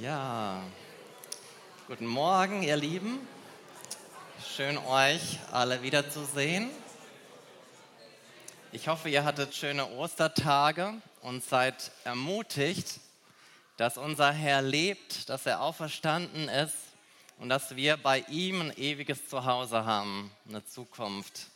Ja, guten Morgen, ihr Lieben. Schön euch alle wiederzusehen. Ich hoffe, ihr hattet schöne Ostertage und seid ermutigt, dass unser Herr lebt, dass er auferstanden ist und dass wir bei ihm ein ewiges Zuhause haben, eine Zukunft.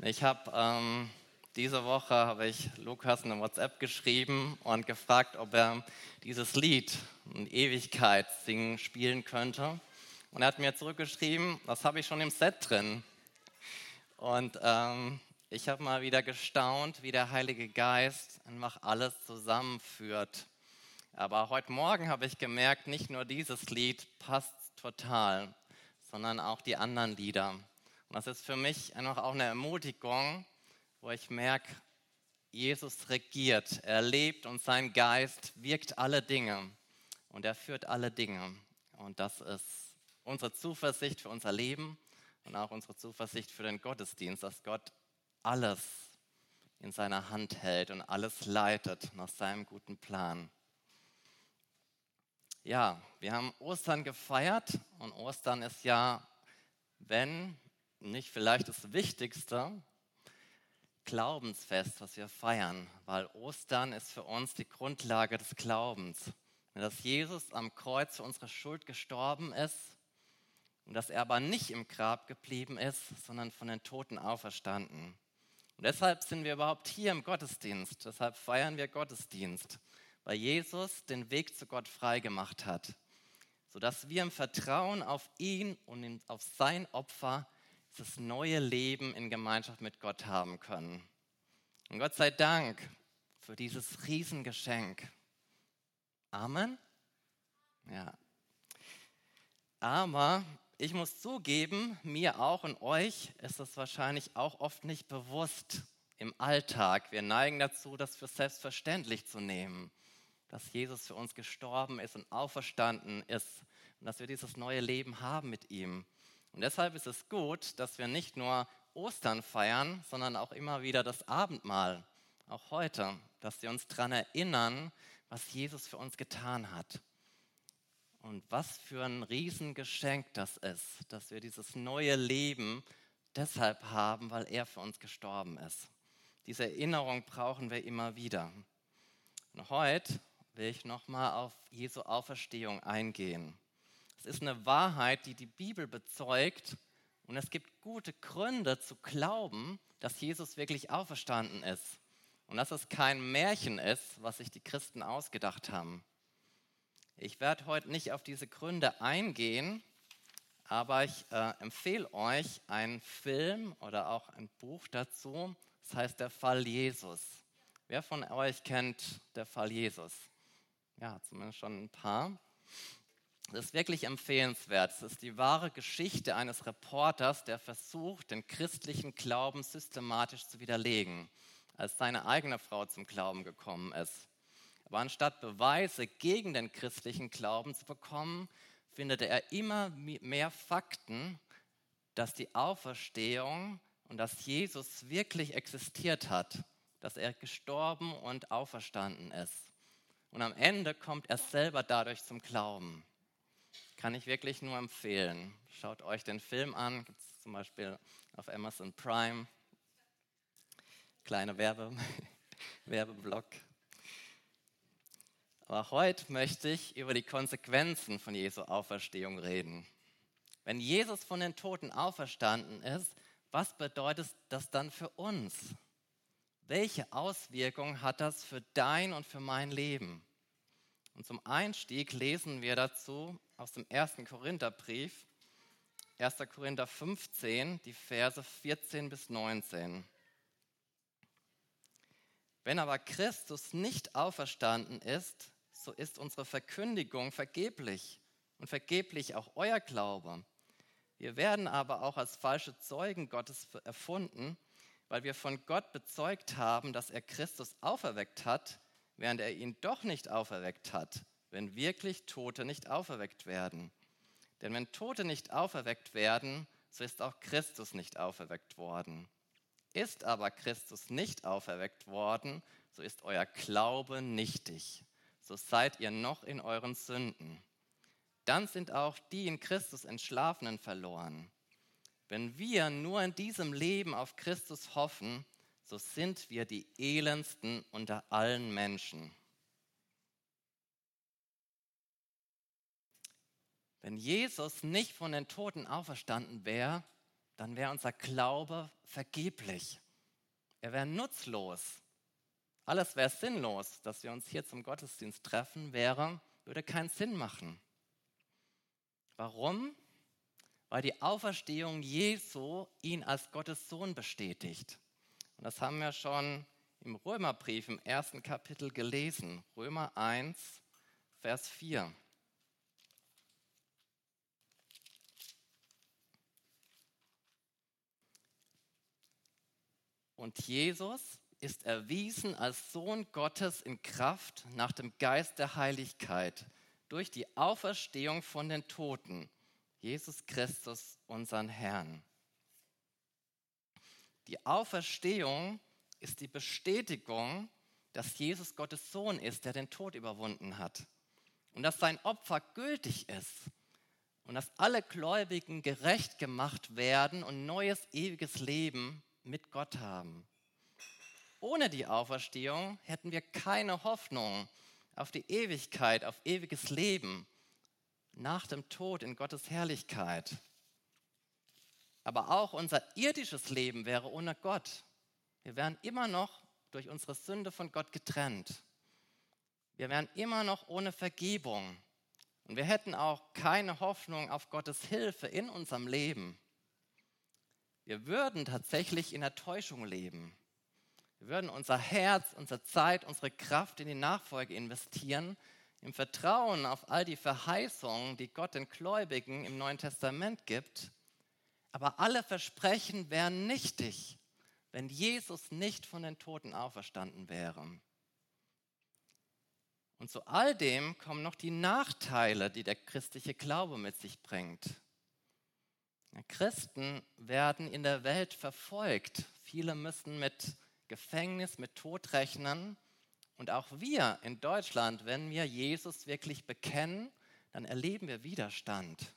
Ich habe ähm, diese Woche habe ich Lukas eine WhatsApp geschrieben und gefragt, ob er dieses Lied in Ewigkeit singen, spielen könnte. Und er hat mir zurückgeschrieben, das habe ich schon im Set drin. Und ähm, ich habe mal wieder gestaunt, wie der Heilige Geist einfach alles zusammenführt. Aber heute Morgen habe ich gemerkt, nicht nur dieses Lied passt total, sondern auch die anderen Lieder. Und das ist für mich einfach auch eine Ermutigung, wo ich merke, Jesus regiert, er lebt und sein Geist wirkt alle Dinge und er führt alle Dinge. Und das ist unsere Zuversicht für unser Leben und auch unsere Zuversicht für den Gottesdienst, dass Gott alles in seiner Hand hält und alles leitet nach seinem guten Plan. Ja, wir haben Ostern gefeiert und Ostern ist ja, wenn nicht vielleicht das Wichtigste, Glaubensfest, was wir feiern, weil Ostern ist für uns die Grundlage des Glaubens. Dass Jesus am Kreuz für unsere Schuld gestorben ist und dass er aber nicht im Grab geblieben ist, sondern von den Toten auferstanden. Und deshalb sind wir überhaupt hier im Gottesdienst. Deshalb feiern wir Gottesdienst, weil Jesus den Weg zu Gott freigemacht hat, sodass wir im Vertrauen auf ihn und auf sein Opfer das neue Leben in Gemeinschaft mit Gott haben können. Und Gott sei Dank für dieses Riesengeschenk. Amen? Ja. Aber ich muss zugeben, mir auch und euch ist das wahrscheinlich auch oft nicht bewusst im Alltag. Wir neigen dazu, das für selbstverständlich zu nehmen, dass Jesus für uns gestorben ist und auferstanden ist und dass wir dieses neue Leben haben mit ihm. Und deshalb ist es gut, dass wir nicht nur Ostern feiern, sondern auch immer wieder das Abendmahl, auch heute, dass wir uns daran erinnern, was Jesus für uns getan hat. Und was für ein Riesengeschenk das ist, dass wir dieses neue Leben deshalb haben, weil er für uns gestorben ist. Diese Erinnerung brauchen wir immer wieder. Und heute will ich nochmal auf Jesu Auferstehung eingehen. Es ist eine Wahrheit, die die Bibel bezeugt. Und es gibt gute Gründe zu glauben, dass Jesus wirklich auferstanden ist. Und dass es kein Märchen ist, was sich die Christen ausgedacht haben. Ich werde heute nicht auf diese Gründe eingehen, aber ich äh, empfehle euch einen Film oder auch ein Buch dazu. Das heißt Der Fall Jesus. Wer von euch kennt der Fall Jesus? Ja, zumindest schon ein paar. Das ist wirklich empfehlenswert. Es ist die wahre Geschichte eines Reporters, der versucht, den christlichen Glauben systematisch zu widerlegen, als seine eigene Frau zum Glauben gekommen ist. Aber anstatt Beweise gegen den christlichen Glauben zu bekommen, findet er immer mehr Fakten, dass die Auferstehung und dass Jesus wirklich existiert hat, dass er gestorben und auferstanden ist. Und am Ende kommt er selber dadurch zum Glauben. Kann ich wirklich nur empfehlen. Schaut euch den Film an, gibt es zum Beispiel auf Amazon Prime. Kleine Werbe, Werbeblock. Aber heute möchte ich über die Konsequenzen von Jesu Auferstehung reden. Wenn Jesus von den Toten auferstanden ist, was bedeutet das dann für uns? Welche Auswirkungen hat das für dein und für mein Leben? Und zum Einstieg lesen wir dazu aus dem ersten Korintherbrief, 1. Korinther 15, die Verse 14 bis 19. Wenn aber Christus nicht auferstanden ist, so ist unsere Verkündigung vergeblich und vergeblich auch euer Glaube. Wir werden aber auch als falsche Zeugen Gottes erfunden, weil wir von Gott bezeugt haben, dass er Christus auferweckt hat, während er ihn doch nicht auferweckt hat, wenn wirklich Tote nicht auferweckt werden. Denn wenn Tote nicht auferweckt werden, so ist auch Christus nicht auferweckt worden. Ist aber Christus nicht auferweckt worden, so ist euer Glaube nichtig. so seid ihr noch in euren Sünden. Dann sind auch die in Christus Entschlafenen verloren. Wenn wir nur in diesem Leben auf Christus hoffen, so sind wir die elendsten unter allen Menschen. Wenn Jesus nicht von den Toten auferstanden wäre, dann wäre unser Glaube vergeblich. Er wäre nutzlos. Alles wäre sinnlos, dass wir uns hier zum Gottesdienst treffen, wäre, würde keinen Sinn machen. Warum? Weil die Auferstehung Jesu ihn als Gottes Sohn bestätigt. Und das haben wir schon im Römerbrief im ersten Kapitel gelesen. Römer 1, Vers 4. Und Jesus ist erwiesen als Sohn Gottes in Kraft nach dem Geist der Heiligkeit durch die Auferstehung von den Toten, Jesus Christus, unseren Herrn. Die Auferstehung ist die Bestätigung, dass Jesus Gottes Sohn ist, der den Tod überwunden hat und dass sein Opfer gültig ist und dass alle Gläubigen gerecht gemacht werden und neues ewiges Leben mit Gott haben. Ohne die Auferstehung hätten wir keine Hoffnung auf die Ewigkeit, auf ewiges Leben nach dem Tod in Gottes Herrlichkeit. Aber auch unser irdisches Leben wäre ohne Gott. Wir wären immer noch durch unsere Sünde von Gott getrennt. Wir wären immer noch ohne Vergebung. Und wir hätten auch keine Hoffnung auf Gottes Hilfe in unserem Leben. Wir würden tatsächlich in der Täuschung leben. Wir würden unser Herz, unsere Zeit, unsere Kraft in die Nachfolge investieren, im Vertrauen auf all die Verheißungen, die Gott den Gläubigen im Neuen Testament gibt. Aber alle Versprechen wären nichtig, wenn Jesus nicht von den Toten auferstanden wäre. Und zu all dem kommen noch die Nachteile, die der christliche Glaube mit sich bringt. Christen werden in der Welt verfolgt. Viele müssen mit Gefängnis mit Tod rechnen. Und auch wir in Deutschland, wenn wir Jesus wirklich bekennen, dann erleben wir Widerstand.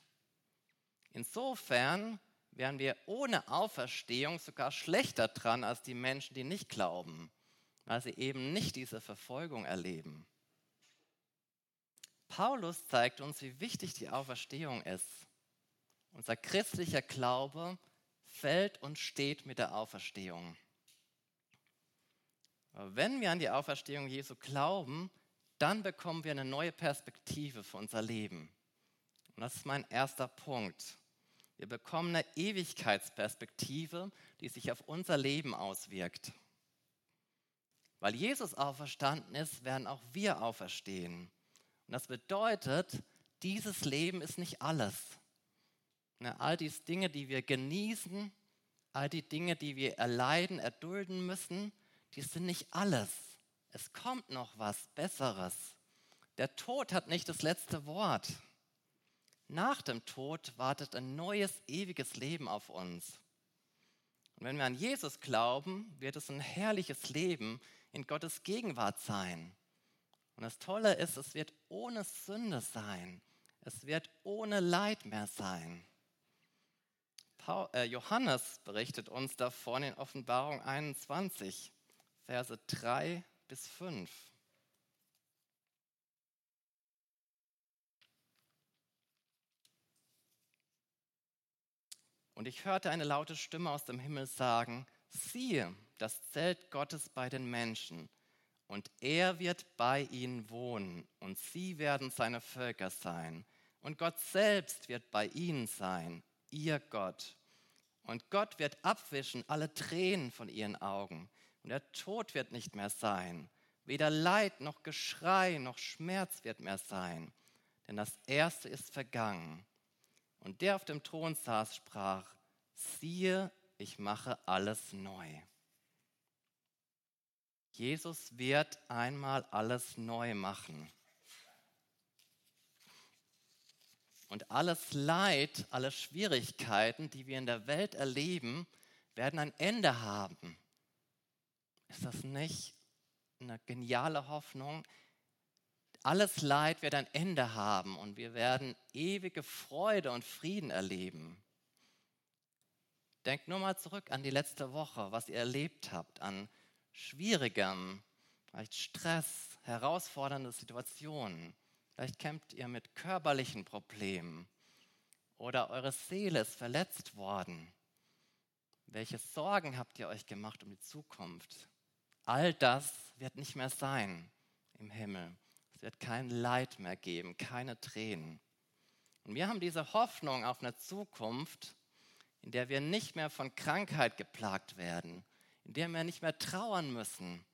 Insofern wären wir ohne Auferstehung sogar schlechter dran als die Menschen, die nicht glauben, weil sie eben nicht diese Verfolgung erleben. Paulus zeigt uns, wie wichtig die Auferstehung ist. Unser christlicher Glaube fällt und steht mit der Auferstehung. Aber wenn wir an die Auferstehung Jesu glauben, dann bekommen wir eine neue Perspektive für unser Leben. Und das ist mein erster Punkt. Wir bekommen eine Ewigkeitsperspektive, die sich auf unser Leben auswirkt. Weil Jesus auferstanden ist, werden auch wir auferstehen. Und das bedeutet, dieses Leben ist nicht alles. All die Dinge, die wir genießen, all die Dinge, die wir erleiden, erdulden müssen, die sind nicht alles. Es kommt noch was Besseres. Der Tod hat nicht das letzte Wort. Nach dem Tod wartet ein neues, ewiges Leben auf uns. Und wenn wir an Jesus glauben, wird es ein herrliches Leben in Gottes Gegenwart sein. Und das Tolle ist, es wird ohne Sünde sein. Es wird ohne Leid mehr sein. Äh, Johannes berichtet uns davon in Offenbarung 21. Verse 3 bis 5. Und ich hörte eine laute Stimme aus dem Himmel sagen, siehe, das Zelt Gottes bei den Menschen, und er wird bei ihnen wohnen, und sie werden seine Völker sein, und Gott selbst wird bei ihnen sein, ihr Gott. Und Gott wird abwischen alle Tränen von ihren Augen, und der Tod wird nicht mehr sein. Weder Leid noch Geschrei noch Schmerz wird mehr sein. Denn das Erste ist vergangen. Und der auf dem Thron saß, sprach, siehe, ich mache alles neu. Jesus wird einmal alles neu machen. Und alles Leid, alle Schwierigkeiten, die wir in der Welt erleben, werden ein Ende haben. Ist das nicht eine geniale Hoffnung? Alles Leid wird ein Ende haben und wir werden ewige Freude und Frieden erleben. Denkt nur mal zurück an die letzte Woche, was ihr erlebt habt, an schwierigem, vielleicht Stress, herausfordernde Situationen. Vielleicht kämpft ihr mit körperlichen Problemen oder eure Seele ist verletzt worden. Welche Sorgen habt ihr euch gemacht um die Zukunft? All das wird nicht mehr sein im Himmel. Es wird kein Leid mehr geben, keine Tränen. Und wir haben diese Hoffnung auf eine Zukunft, in der wir nicht mehr von Krankheit geplagt werden, in der wir nicht mehr trauern müssen,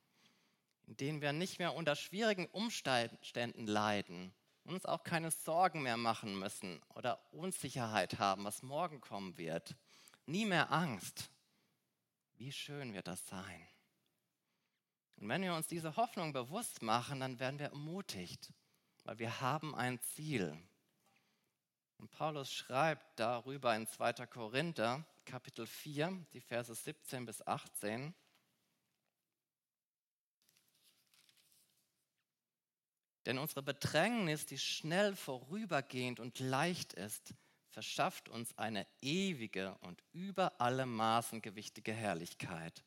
in denen wir nicht mehr unter schwierigen Umständen leiden, uns auch keine Sorgen mehr machen müssen oder Unsicherheit haben, was morgen kommen wird. Nie mehr Angst. Wie schön wird das sein. Und wenn wir uns diese Hoffnung bewusst machen, dann werden wir ermutigt, weil wir haben ein Ziel. Und Paulus schreibt darüber in 2. Korinther, Kapitel 4, die Verse 17 bis 18. Denn unsere Bedrängnis, die schnell vorübergehend und leicht ist, verschafft uns eine ewige und über alle Maßen gewichtige Herrlichkeit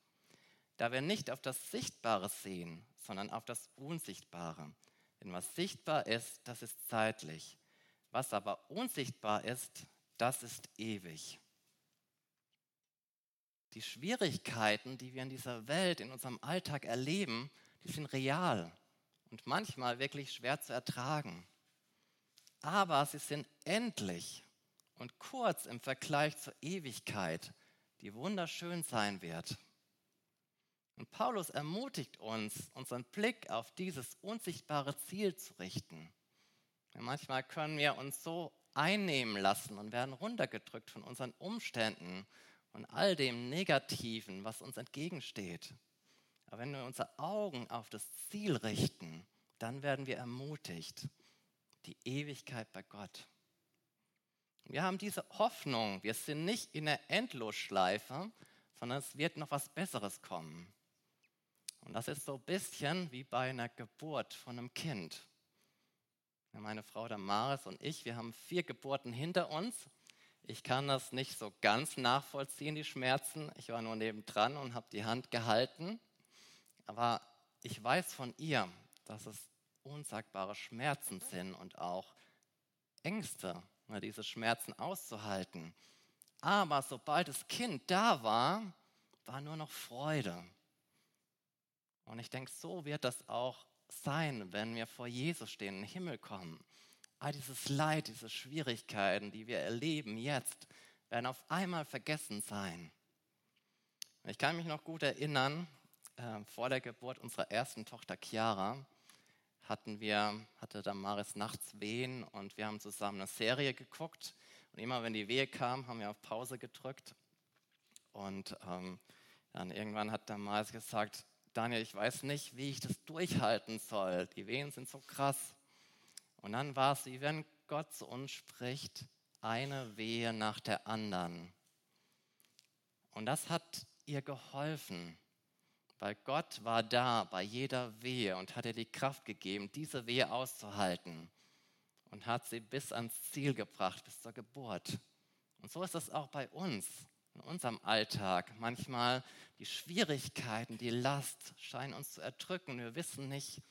da wir nicht auf das Sichtbare sehen, sondern auf das Unsichtbare. Denn was sichtbar ist, das ist zeitlich. Was aber unsichtbar ist, das ist ewig. Die Schwierigkeiten, die wir in dieser Welt, in unserem Alltag erleben, die sind real und manchmal wirklich schwer zu ertragen. Aber sie sind endlich und kurz im Vergleich zur Ewigkeit, die wunderschön sein wird. Und Paulus ermutigt uns, unseren Blick auf dieses unsichtbare Ziel zu richten. Ja, manchmal können wir uns so einnehmen lassen und werden runtergedrückt von unseren Umständen und all dem Negativen, was uns entgegensteht. Aber wenn wir unsere Augen auf das Ziel richten, dann werden wir ermutigt. Die Ewigkeit bei Gott. Wir haben diese Hoffnung, wir sind nicht in der Endlosschleife, sondern es wird noch was Besseres kommen. Und das ist so ein bisschen wie bei einer Geburt von einem Kind. Meine Frau Damaris und ich, wir haben vier Geburten hinter uns. Ich kann das nicht so ganz nachvollziehen, die Schmerzen. Ich war nur nebendran und habe die Hand gehalten. Aber ich weiß von ihr, dass es unsagbare Schmerzen sind und auch Ängste, ne, diese Schmerzen auszuhalten. Aber sobald das Kind da war, war nur noch Freude. Und ich denke, so wird das auch sein, wenn wir vor Jesus stehen, in den Himmel kommen. All dieses Leid, diese Schwierigkeiten, die wir erleben jetzt, werden auf einmal vergessen sein. Ich kann mich noch gut erinnern, äh, vor der Geburt unserer ersten Tochter Chiara hatten wir, hatte Damaris nachts Wehen und wir haben zusammen eine Serie geguckt. Und immer wenn die Wehe kam, haben wir auf Pause gedrückt. Und ähm, dann irgendwann hat Damaris gesagt, Daniel, ich weiß nicht, wie ich das durchhalten soll. Die Wehen sind so krass. Und dann war es, wie wenn Gott zu uns spricht, eine Wehe nach der anderen. Und das hat ihr geholfen, weil Gott war da bei jeder Wehe und hat ihr die Kraft gegeben, diese Wehe auszuhalten und hat sie bis ans Ziel gebracht, bis zur Geburt. Und so ist es auch bei uns in unserem Alltag. Manchmal die Schwierigkeiten, die Last scheinen uns zu erdrücken. Wir wissen nicht,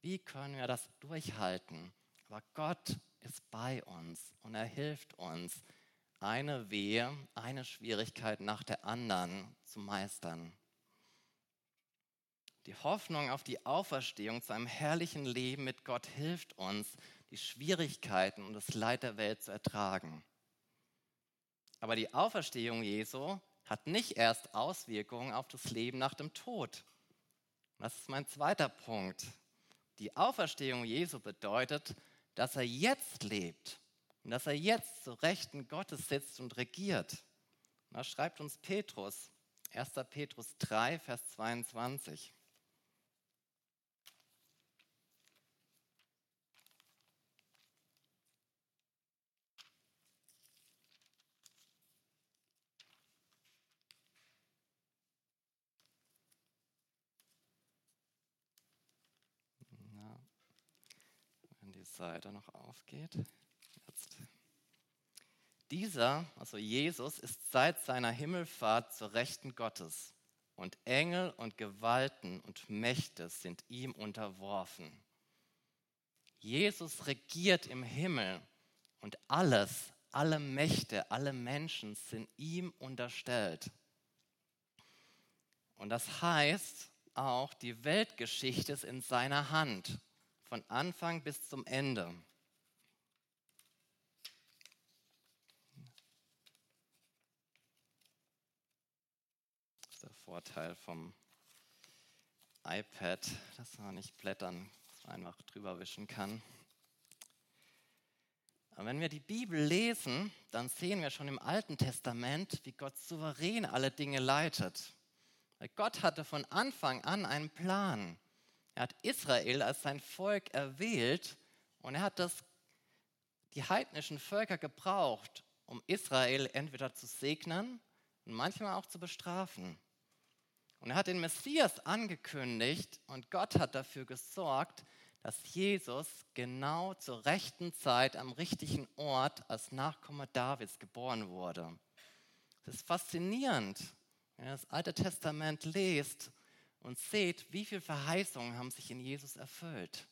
wie können wir das durchhalten. Aber Gott ist bei uns und er hilft uns, eine Wehe, eine Schwierigkeit nach der anderen zu meistern. Die Hoffnung auf die Auferstehung zu einem herrlichen Leben mit Gott hilft uns, die Schwierigkeiten und das Leid der Welt zu ertragen. Aber die Auferstehung Jesu hat nicht erst Auswirkungen auf das Leben nach dem Tod. Das ist mein zweiter Punkt. Die Auferstehung Jesu bedeutet, dass er jetzt lebt und dass er jetzt zu Rechten Gottes sitzt und regiert. Das schreibt uns Petrus, 1. Petrus 3, Vers 22. die Seite noch aufgeht. Jetzt. Dieser, also Jesus, ist seit seiner Himmelfahrt zur Rechten Gottes und Engel und Gewalten und Mächte sind ihm unterworfen. Jesus regiert im Himmel und alles, alle Mächte, alle Menschen sind ihm unterstellt. Und das heißt auch, die Weltgeschichte ist in seiner Hand, von Anfang bis zum Ende. Das ist der Vorteil vom iPad, dass man nicht blättern, dass man einfach drüber wischen kann. Aber wenn wir die Bibel lesen, dann sehen wir schon im Alten Testament, wie Gott souverän alle Dinge leitet. Weil Gott hatte von Anfang an einen Plan. Er hat Israel als sein Volk erwählt und er hat das, die heidnischen Völker gebraucht, um Israel entweder zu segnen und manchmal auch zu bestrafen. Und er hat den Messias angekündigt und Gott hat dafür gesorgt, dass Jesus genau zur rechten Zeit am richtigen Ort als Nachkomme Davids geboren wurde. Es ist faszinierend, wenn ihr das Alte Testament lest und seht, wie viele Verheißungen haben sich in Jesus erfüllt.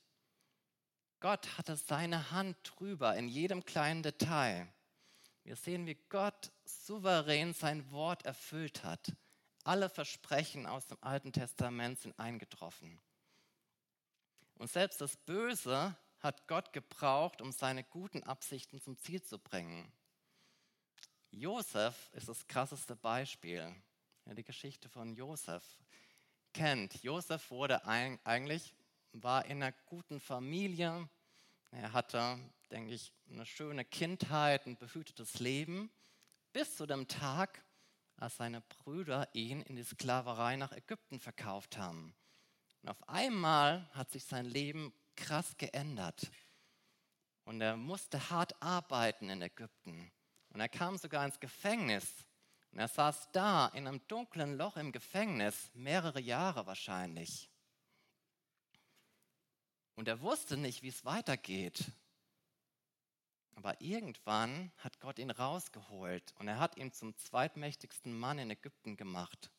Gott hatte seine Hand drüber in jedem kleinen Detail. Wir sehen, wie Gott souverän sein Wort erfüllt hat. Alle Versprechen aus dem Alten Testament sind eingetroffen. Und selbst das Böse hat Gott gebraucht, um seine guten Absichten zum Ziel zu bringen. Josef ist das krasseste Beispiel. Ja, die Geschichte von Josef kennt. Josef wurde eigentlich, war in einer guten Familie. Er hatte, denke ich, eine schöne Kindheit, ein behütetes Leben, bis zu dem Tag, als seine Brüder ihn in die Sklaverei nach Ägypten verkauft haben. Und auf einmal hat sich sein Leben krass geändert. Und er musste hart arbeiten in Ägypten. Und er kam sogar ins Gefängnis. Und er saß da in einem dunklen Loch im Gefängnis, mehrere Jahre wahrscheinlich. Und er wusste nicht, wie es weitergeht. Aber irgendwann hat Gott ihn rausgeholt und er hat ihn zum zweitmächtigsten Mann in Ägypten gemacht.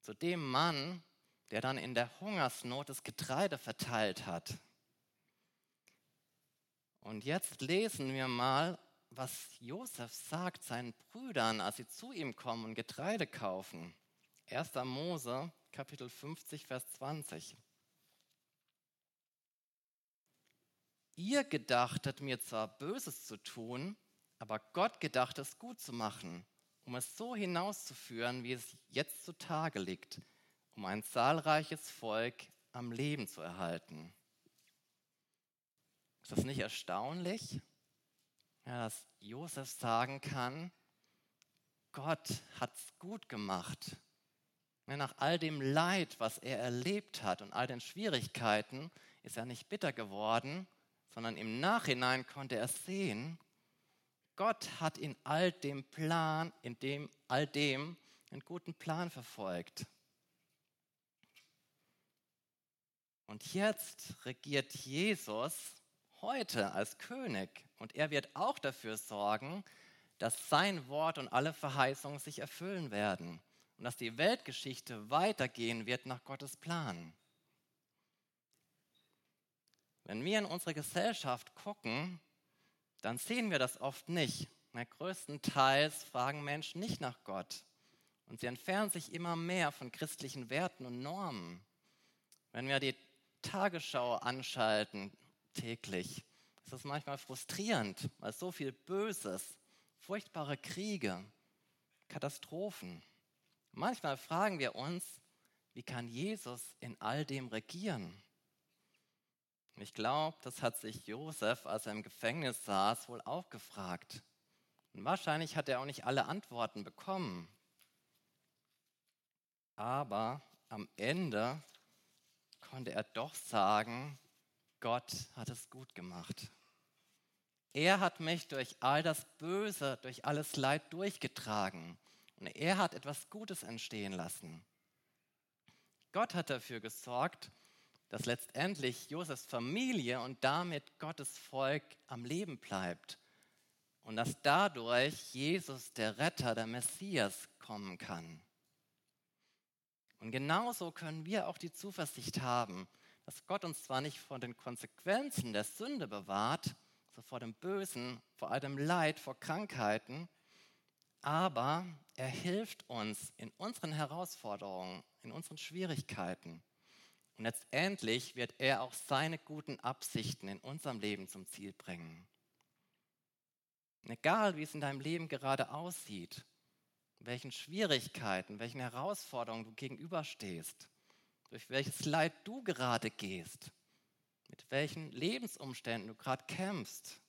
Zu dem Mann, der dann in der Hungersnot das Getreide verteilt hat. Und jetzt lesen wir mal, was Josef sagt seinen Brüdern, als sie zu ihm kommen und Getreide kaufen. 1. Mose, Kapitel 50, Vers 20. Ihr gedachtet mir zwar Böses zu tun, aber Gott gedacht es gut zu machen, um es so hinauszuführen, wie es jetzt zutage liegt, um ein zahlreiches Volk am Leben zu erhalten. Ist das nicht erstaunlich, ja, dass Josef sagen kann, Gott hat es gut gemacht. Nach all dem Leid, was er erlebt hat und all den Schwierigkeiten, ist er nicht bitter geworden, sondern im Nachhinein konnte er sehen, Gott hat in all dem Plan, in dem all dem einen guten Plan verfolgt. Und jetzt regiert Jesus heute als König und er wird auch dafür sorgen, dass sein Wort und alle Verheißungen sich erfüllen werden und dass die Weltgeschichte weitergehen wird nach Gottes Plan. Wenn wir in unsere Gesellschaft gucken, dann sehen wir das oft nicht. Größtenteils fragen Menschen nicht nach Gott und sie entfernen sich immer mehr von christlichen Werten und Normen. Wenn wir die Tagesschau anschalten täglich, ist das manchmal frustrierend, weil so viel Böses, furchtbare Kriege, Katastrophen. Manchmal fragen wir uns, wie kann Jesus in all dem regieren? Ich glaube, das hat sich Josef, als er im Gefängnis saß, wohl auch gefragt. Und wahrscheinlich hat er auch nicht alle Antworten bekommen. Aber am Ende konnte er doch sagen, Gott hat es gut gemacht. Er hat mich durch all das Böse, durch alles Leid durchgetragen. Und er hat etwas Gutes entstehen lassen. Gott hat dafür gesorgt, dass letztendlich Josefs Familie und damit Gottes Volk am Leben bleibt und dass dadurch Jesus, der Retter, der Messias, kommen kann. Und genauso können wir auch die Zuversicht haben, dass Gott uns zwar nicht vor den Konsequenzen der Sünde bewahrt, so vor dem Bösen, vor all dem Leid, vor Krankheiten, aber er hilft uns in unseren Herausforderungen, in unseren Schwierigkeiten. Und letztendlich wird er auch seine guten Absichten in unserem Leben zum Ziel bringen. Und egal, wie es in deinem Leben gerade aussieht, welchen Schwierigkeiten, welchen Herausforderungen du gegenüberstehst, durch welches Leid du gerade gehst, mit welchen Lebensumständen du gerade kämpfst.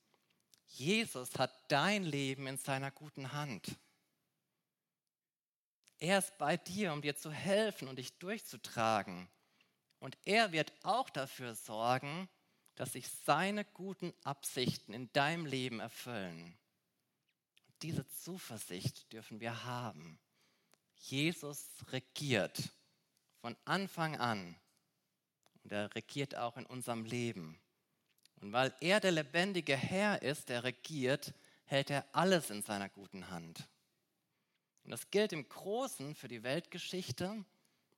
Jesus hat dein Leben in seiner guten Hand. Er ist bei dir, um dir zu helfen und dich durchzutragen. Und er wird auch dafür sorgen, dass sich seine guten Absichten in deinem Leben erfüllen. Diese Zuversicht dürfen wir haben. Jesus regiert von Anfang an und er regiert auch in unserem Leben. Und weil er der lebendige Herr ist, der regiert, hält er alles in seiner guten Hand. Und das gilt im Großen für die Weltgeschichte,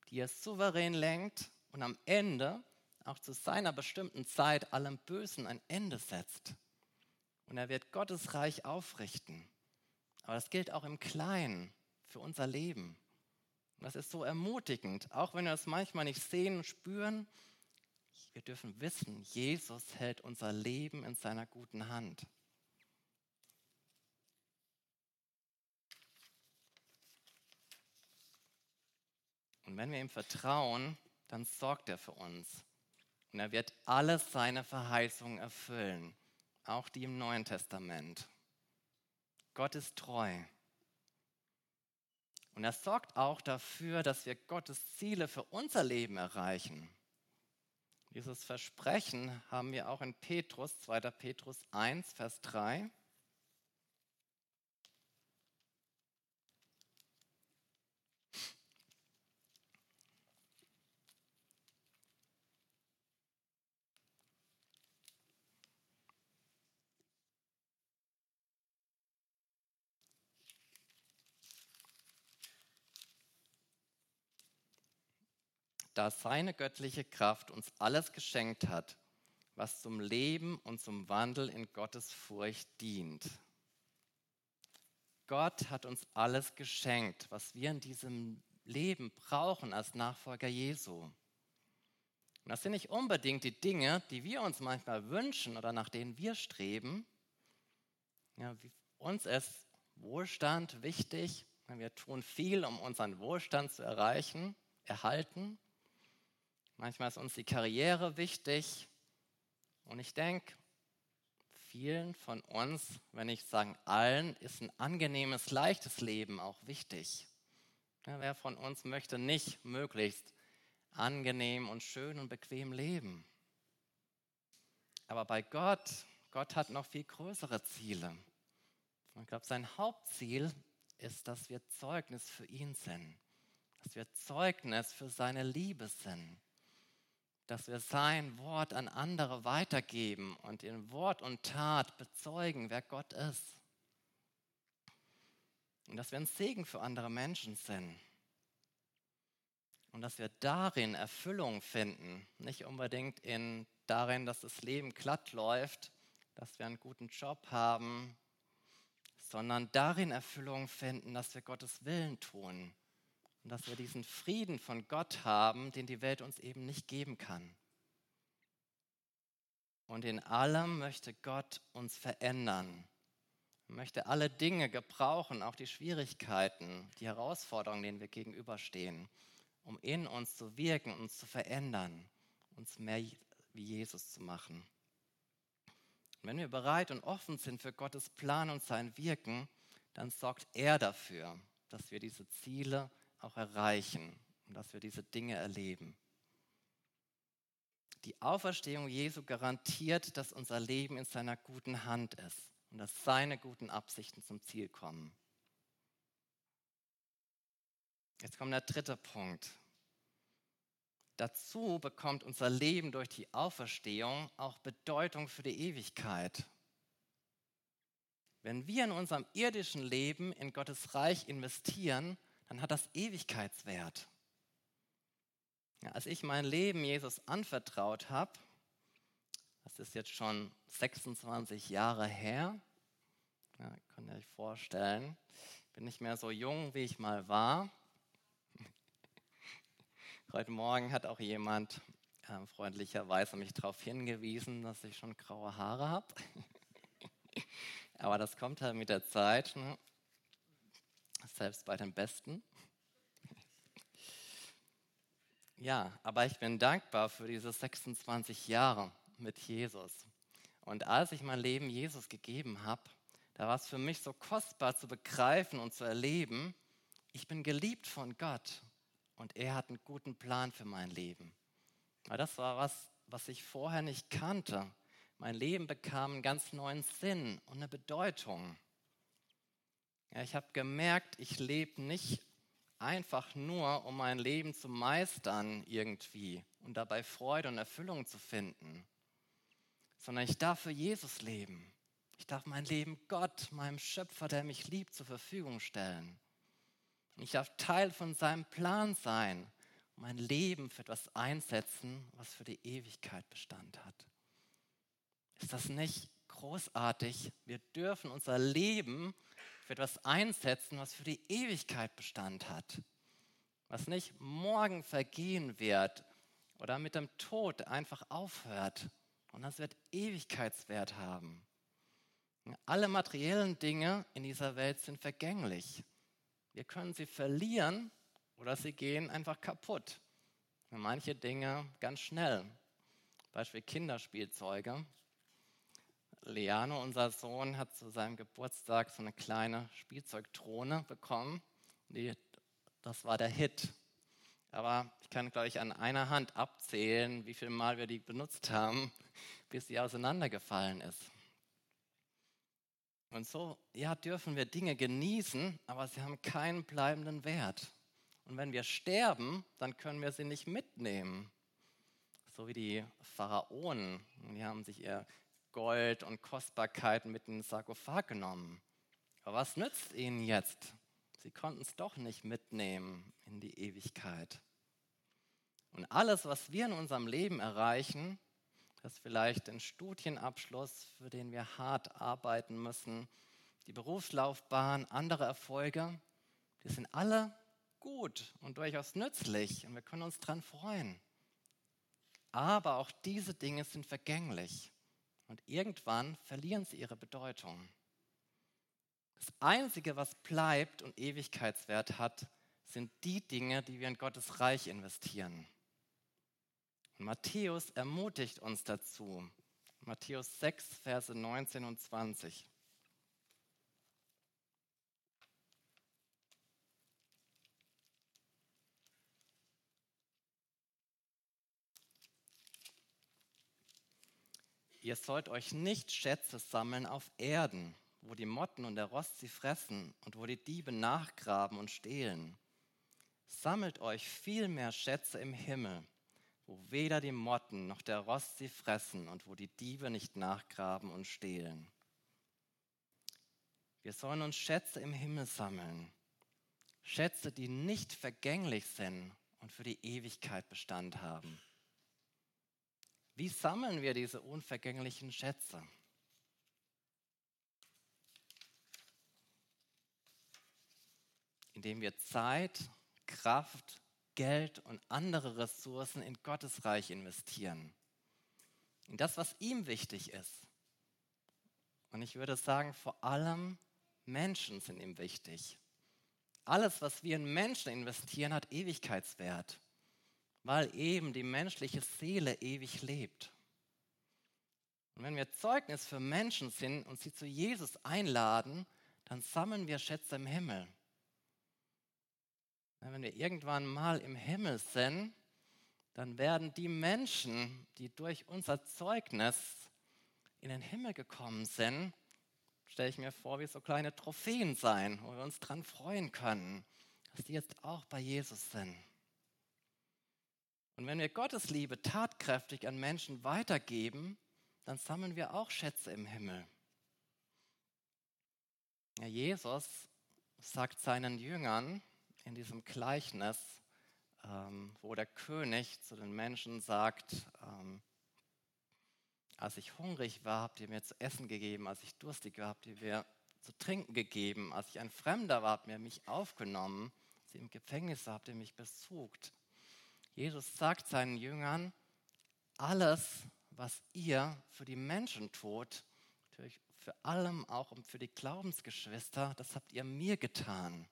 die er souverän lenkt und am Ende auch zu seiner bestimmten Zeit allem Bösen ein Ende setzt. Und er wird Gottes Reich aufrichten. Aber das gilt auch im Kleinen für unser Leben. Das ist so ermutigend, auch wenn wir es manchmal nicht sehen und spüren. Wir dürfen wissen, Jesus hält unser Leben in seiner guten Hand. Und wenn wir ihm vertrauen, dann sorgt er für uns. Und er wird alle seine Verheißungen erfüllen, auch die im Neuen Testament. Gott ist treu. Und er sorgt auch dafür, dass wir Gottes Ziele für unser Leben erreichen. Dieses Versprechen haben wir auch in Petrus, 2. Petrus 1, Vers 3. da seine göttliche Kraft uns alles geschenkt hat, was zum Leben und zum Wandel in Gottes Furcht dient. Gott hat uns alles geschenkt, was wir in diesem Leben brauchen als Nachfolger Jesu. Und das sind nicht unbedingt die Dinge, die wir uns manchmal wünschen oder nach denen wir streben. Ja, uns ist Wohlstand wichtig. Wir tun viel, um unseren Wohlstand zu erreichen, erhalten. Manchmal ist uns die Karriere wichtig. Und ich denke, vielen von uns, wenn ich sagen allen, ist ein angenehmes, leichtes Leben auch wichtig. Ja, wer von uns möchte nicht möglichst angenehm und schön und bequem leben? Aber bei Gott, Gott hat noch viel größere Ziele. Ich glaube, sein Hauptziel ist, dass wir Zeugnis für ihn sind, dass wir Zeugnis für seine Liebe sind dass wir sein Wort an andere weitergeben und in Wort und Tat bezeugen, wer Gott ist. Und dass wir ein Segen für andere Menschen sind. Und dass wir darin Erfüllung finden, nicht unbedingt in darin, dass das Leben glatt läuft, dass wir einen guten Job haben, sondern darin Erfüllung finden, dass wir Gottes Willen tun, und dass wir diesen Frieden von Gott haben, den die Welt uns eben nicht geben kann. Und in allem möchte Gott uns verändern. Er möchte alle Dinge gebrauchen, auch die Schwierigkeiten, die Herausforderungen, denen wir gegenüberstehen, um in uns zu wirken, uns zu verändern, uns mehr wie Jesus zu machen. Und wenn wir bereit und offen sind für Gottes Plan und sein Wirken, dann sorgt er dafür, dass wir diese Ziele auch erreichen und dass wir diese Dinge erleben. Die Auferstehung Jesu garantiert, dass unser Leben in seiner guten Hand ist und dass seine guten Absichten zum Ziel kommen. Jetzt kommt der dritte Punkt. Dazu bekommt unser Leben durch die Auferstehung auch Bedeutung für die Ewigkeit. Wenn wir in unserem irdischen Leben in Gottes Reich investieren, dann hat das Ewigkeitswert. Ja, als ich mein Leben Jesus anvertraut habe, das ist jetzt schon 26 Jahre her, ja, könnt ihr euch vorstellen, bin nicht mehr so jung, wie ich mal war. Heute Morgen hat auch jemand äh, freundlicherweise mich darauf hingewiesen, dass ich schon graue Haare habe. Aber das kommt halt mit der Zeit, ne? Selbst bei den Besten. Ja, aber ich bin dankbar für diese 26 Jahre mit Jesus. Und als ich mein Leben Jesus gegeben habe, da war es für mich so kostbar zu begreifen und zu erleben, ich bin geliebt von Gott und er hat einen guten Plan für mein Leben. Weil das war was, was ich vorher nicht kannte. Mein Leben bekam einen ganz neuen Sinn und eine Bedeutung. Ja, ich habe gemerkt, ich lebe nicht einfach nur, um mein Leben zu meistern irgendwie und dabei Freude und Erfüllung zu finden, sondern ich darf für Jesus leben. Ich darf mein Leben Gott, meinem Schöpfer, der mich liebt, zur Verfügung stellen. Ich darf Teil von seinem Plan sein und mein Leben für etwas einsetzen, was für die Ewigkeit Bestand hat. Ist das nicht großartig? Wir dürfen unser Leben für etwas einsetzen, was für die Ewigkeit Bestand hat. Was nicht morgen vergehen wird oder mit dem Tod einfach aufhört. Und das wird Ewigkeitswert haben. Alle materiellen Dinge in dieser Welt sind vergänglich. Wir können sie verlieren oder sie gehen einfach kaputt. Manche Dinge ganz schnell. Beispiel Kinderspielzeuge. Leano, unser Sohn, hat zu seinem Geburtstag so eine kleine Spielzeugdrohne bekommen. Die, das war der Hit. Aber ich kann, glaube ich, an einer Hand abzählen, wie viel Mal wir die benutzt haben, bis sie auseinandergefallen ist. Und so, ja, dürfen wir Dinge genießen, aber sie haben keinen bleibenden Wert. Und wenn wir sterben, dann können wir sie nicht mitnehmen. So wie die Pharaonen. Die haben sich ihr Gold und Kostbarkeiten mit in den Sarkophag genommen. Aber was nützt ihnen jetzt? Sie konnten es doch nicht mitnehmen in die Ewigkeit. Und alles, was wir in unserem Leben erreichen, dass vielleicht den Studienabschluss, für den wir hart arbeiten müssen, die Berufslaufbahn, andere Erfolge, die sind alle gut und durchaus nützlich und wir können uns daran freuen. Aber auch diese Dinge sind vergänglich und irgendwann verlieren sie ihre Bedeutung. Das Einzige, was bleibt und Ewigkeitswert hat, sind die Dinge, die wir in Gottes Reich investieren. Und Matthäus ermutigt uns dazu. Matthäus 6, Verse 19 und 20. Ihr sollt euch nicht Schätze sammeln auf Erden, wo die Motten und der Rost sie fressen und wo die Diebe nachgraben und stehlen. Sammelt euch vielmehr Schätze im Himmel wo weder die Motten noch der Rost sie fressen und wo die Diebe nicht nachgraben und stehlen. Wir sollen uns Schätze im Himmel sammeln, Schätze, die nicht vergänglich sind und für die Ewigkeit Bestand haben. Wie sammeln wir diese unvergänglichen Schätze? Indem wir Zeit, Kraft Geld und andere Ressourcen in Gottes Reich investieren. In das, was ihm wichtig ist. Und ich würde sagen, vor allem Menschen sind ihm wichtig. Alles, was wir in Menschen investieren, hat Ewigkeitswert, weil eben die menschliche Seele ewig lebt. Und wenn wir Zeugnis für Menschen sind und sie zu Jesus einladen, dann sammeln wir Schätze im Himmel. Wenn wir irgendwann mal im Himmel sind, dann werden die Menschen, die durch unser Zeugnis in den Himmel gekommen sind, stelle ich mir vor, wie so kleine Trophäen sein, wo wir uns dran freuen können, dass die jetzt auch bei Jesus sind. Und wenn wir Gottes Liebe tatkräftig an Menschen weitergeben, dann sammeln wir auch Schätze im Himmel. Ja, Jesus sagt seinen Jüngern in diesem Gleichnis, ähm, wo der König zu den Menschen sagt, ähm, als ich hungrig war, habt ihr mir zu essen gegeben, als ich durstig war, habt ihr mir zu trinken gegeben, als ich ein Fremder war, habt ihr mich aufgenommen, als ich im Gefängnis war, habt ihr mich besucht. Jesus sagt seinen Jüngern, alles, was ihr für die Menschen tut, natürlich für allem auch und für die Glaubensgeschwister, das habt ihr mir getan.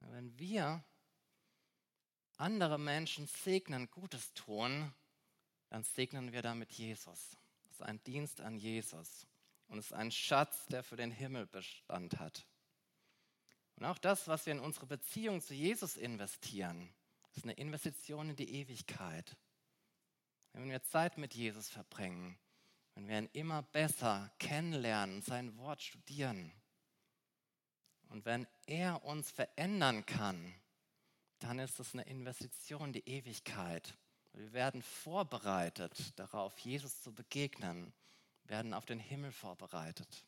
Wenn wir andere Menschen segnen, Gutes tun, dann segnen wir damit Jesus. Das ist ein Dienst an Jesus und es ist ein Schatz, der für den Himmel Bestand hat. Und auch das, was wir in unsere Beziehung zu Jesus investieren, ist eine Investition in die Ewigkeit. Wenn wir Zeit mit Jesus verbringen, wenn wir ihn immer besser kennenlernen, sein Wort studieren und wenn er uns verändern kann, dann ist es eine Investition in die Ewigkeit. Wir werden vorbereitet darauf, Jesus zu begegnen, werden auf den Himmel vorbereitet.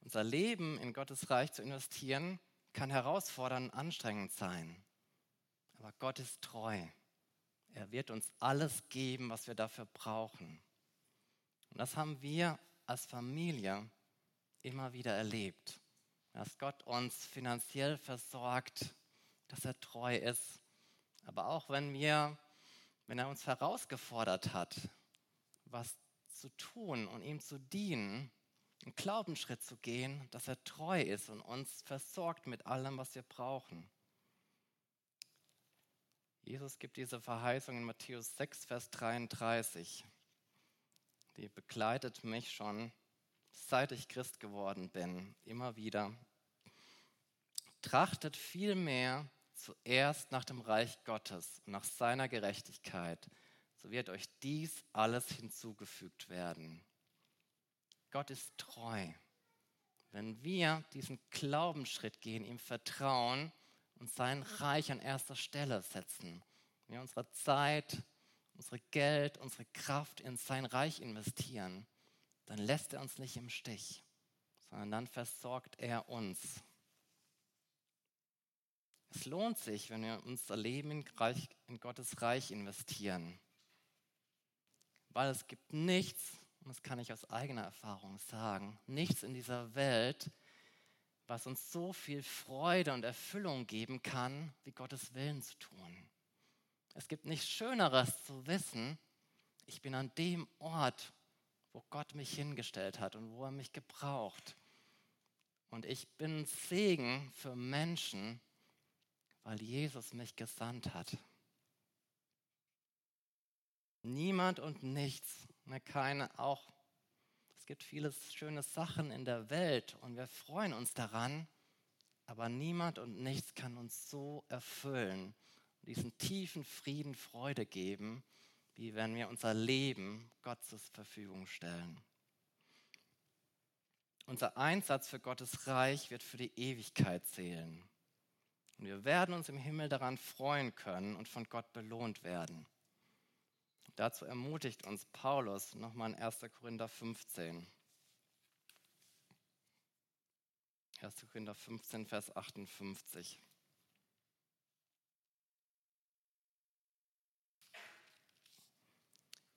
Unser Leben in Gottes Reich zu investieren, kann herausfordernd und anstrengend sein. Aber Gott ist treu. Er wird uns alles geben, was wir dafür brauchen. Und das haben wir als Familie immer wieder erlebt. Dass Gott uns finanziell versorgt, dass er treu ist. Aber auch wenn wir, wenn er uns herausgefordert hat, was zu tun und ihm zu dienen, einen Glaubensschritt zu gehen, dass er treu ist und uns versorgt mit allem, was wir brauchen. Jesus gibt diese Verheißung in Matthäus 6, Vers 33. Die begleitet mich schon, seit ich Christ geworden bin, immer wieder. Trachtet vielmehr zuerst nach dem Reich Gottes und nach seiner Gerechtigkeit, so wird euch dies alles hinzugefügt werden. Gott ist treu. Wenn wir diesen Glaubensschritt gehen, ihm vertrauen, und sein Reich an erster Stelle setzen. Wir unsere Zeit, unsere Geld, unsere Kraft in sein Reich investieren, dann lässt er uns nicht im Stich, sondern dann versorgt er uns. Es lohnt sich, wenn wir unser Leben in, Reich, in Gottes Reich investieren, weil es gibt nichts, und das kann ich aus eigener Erfahrung sagen, nichts in dieser Welt, was uns so viel Freude und Erfüllung geben kann, wie Gottes Willen zu tun. Es gibt nichts Schöneres zu wissen, ich bin an dem Ort, wo Gott mich hingestellt hat und wo er mich gebraucht. Und ich bin Segen für Menschen, weil Jesus mich gesandt hat. Niemand und nichts, ne, keine, auch es gibt viele schöne Sachen in der Welt und wir freuen uns daran, aber niemand und nichts kann uns so erfüllen und diesen tiefen Frieden, Freude geben, wie wenn wir unser Leben Gott zur Verfügung stellen. Unser Einsatz für Gottes Reich wird für die Ewigkeit zählen. Und wir werden uns im Himmel daran freuen können und von Gott belohnt werden. Dazu ermutigt uns Paulus nochmal in 1. Korinther 15. 1. Korinther 15, Vers 58.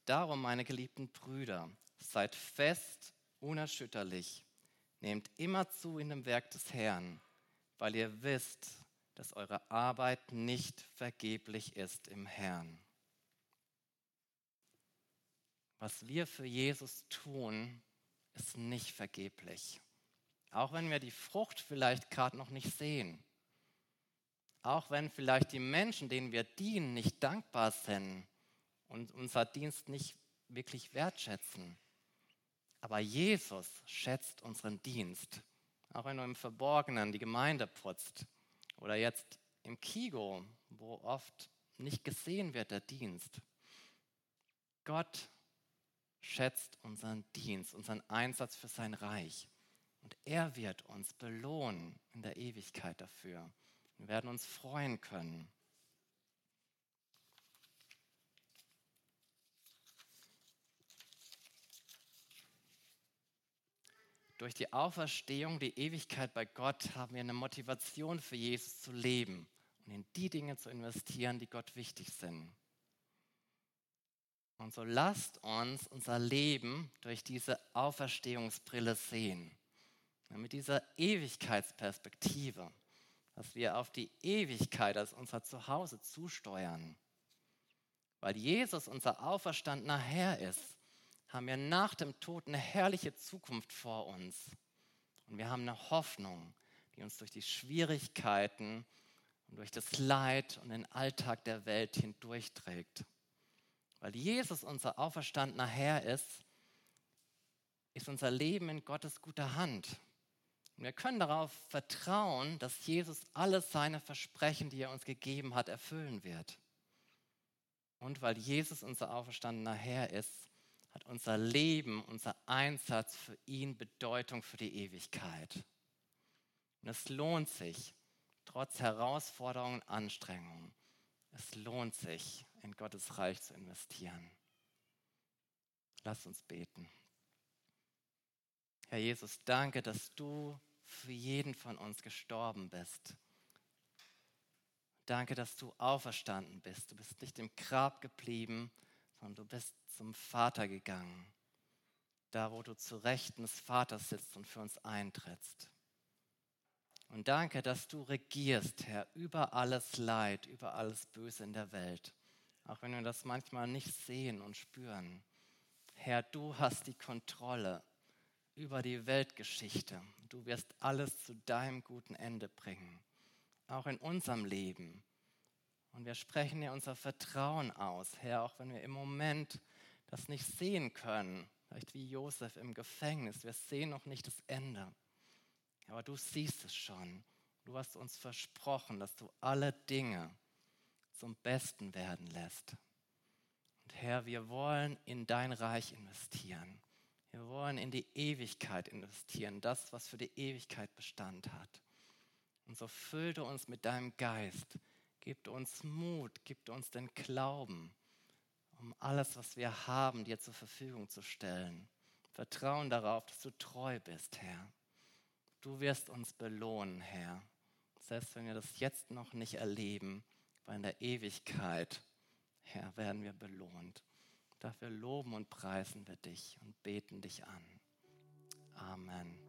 Darum, meine geliebten Brüder, seid fest, unerschütterlich, nehmt immer zu in dem Werk des Herrn, weil ihr wisst, dass eure Arbeit nicht vergeblich ist im Herrn. Was wir für Jesus tun, ist nicht vergeblich. Auch wenn wir die Frucht vielleicht gerade noch nicht sehen. Auch wenn vielleicht die Menschen, denen wir dienen, nicht dankbar sind und unser Dienst nicht wirklich wertschätzen. Aber Jesus schätzt unseren Dienst. Auch wenn du im Verborgenen die Gemeinde putzt oder jetzt im Kigo, wo oft nicht gesehen wird der Dienst. Gott schätzt unseren Dienst, unseren Einsatz für sein Reich. Und er wird uns belohnen in der Ewigkeit dafür. Wir werden uns freuen können. Durch die Auferstehung, die Ewigkeit bei Gott, haben wir eine Motivation für Jesus zu leben und in die Dinge zu investieren, die Gott wichtig sind. Und so lasst uns unser Leben durch diese Auferstehungsbrille sehen. Mit dieser Ewigkeitsperspektive, dass wir auf die Ewigkeit als unser Zuhause zusteuern. Weil Jesus unser auferstandener Herr ist, haben wir nach dem Tod eine herrliche Zukunft vor uns. Und wir haben eine Hoffnung, die uns durch die Schwierigkeiten und durch das Leid und den Alltag der Welt hindurchträgt. Weil Jesus unser auferstandener Herr ist, ist unser Leben in Gottes guter Hand. Und wir können darauf vertrauen, dass Jesus alle seine Versprechen, die er uns gegeben hat, erfüllen wird. Und weil Jesus unser auferstandener Herr ist, hat unser Leben, unser Einsatz für ihn Bedeutung für die Ewigkeit. Und es lohnt sich, trotz Herausforderungen und Anstrengungen, es lohnt sich, in Gottes Reich zu investieren. Lass uns beten. Herr Jesus, danke, dass du für jeden von uns gestorben bist. Danke, dass du auferstanden bist. Du bist nicht im Grab geblieben, sondern du bist zum Vater gegangen. Da, wo du zu Rechten des Vaters sitzt und für uns eintrittst. Und danke, dass du regierst, Herr, über alles Leid, über alles Böse in der Welt. Auch wenn wir das manchmal nicht sehen und spüren. Herr, du hast die Kontrolle über die Weltgeschichte. Du wirst alles zu deinem guten Ende bringen, auch in unserem Leben. Und wir sprechen dir unser Vertrauen aus, Herr, auch wenn wir im Moment das nicht sehen können, vielleicht wie Josef im Gefängnis. Wir sehen noch nicht das Ende. Aber du siehst es schon. Du hast uns versprochen, dass du alle Dinge zum Besten werden lässt. Und Herr, wir wollen in dein Reich investieren. Wir wollen in die Ewigkeit investieren, das, was für die Ewigkeit Bestand hat. Und so füllte uns mit deinem Geist, gib uns Mut, gib uns den Glauben, um alles, was wir haben, dir zur Verfügung zu stellen. Vertrauen darauf, dass du treu bist, Herr. Du wirst uns belohnen, Herr. Selbst wenn wir das jetzt noch nicht erleben, aber in der Ewigkeit, Herr, werden wir belohnt. Dafür loben und preisen wir dich und beten dich an. Amen.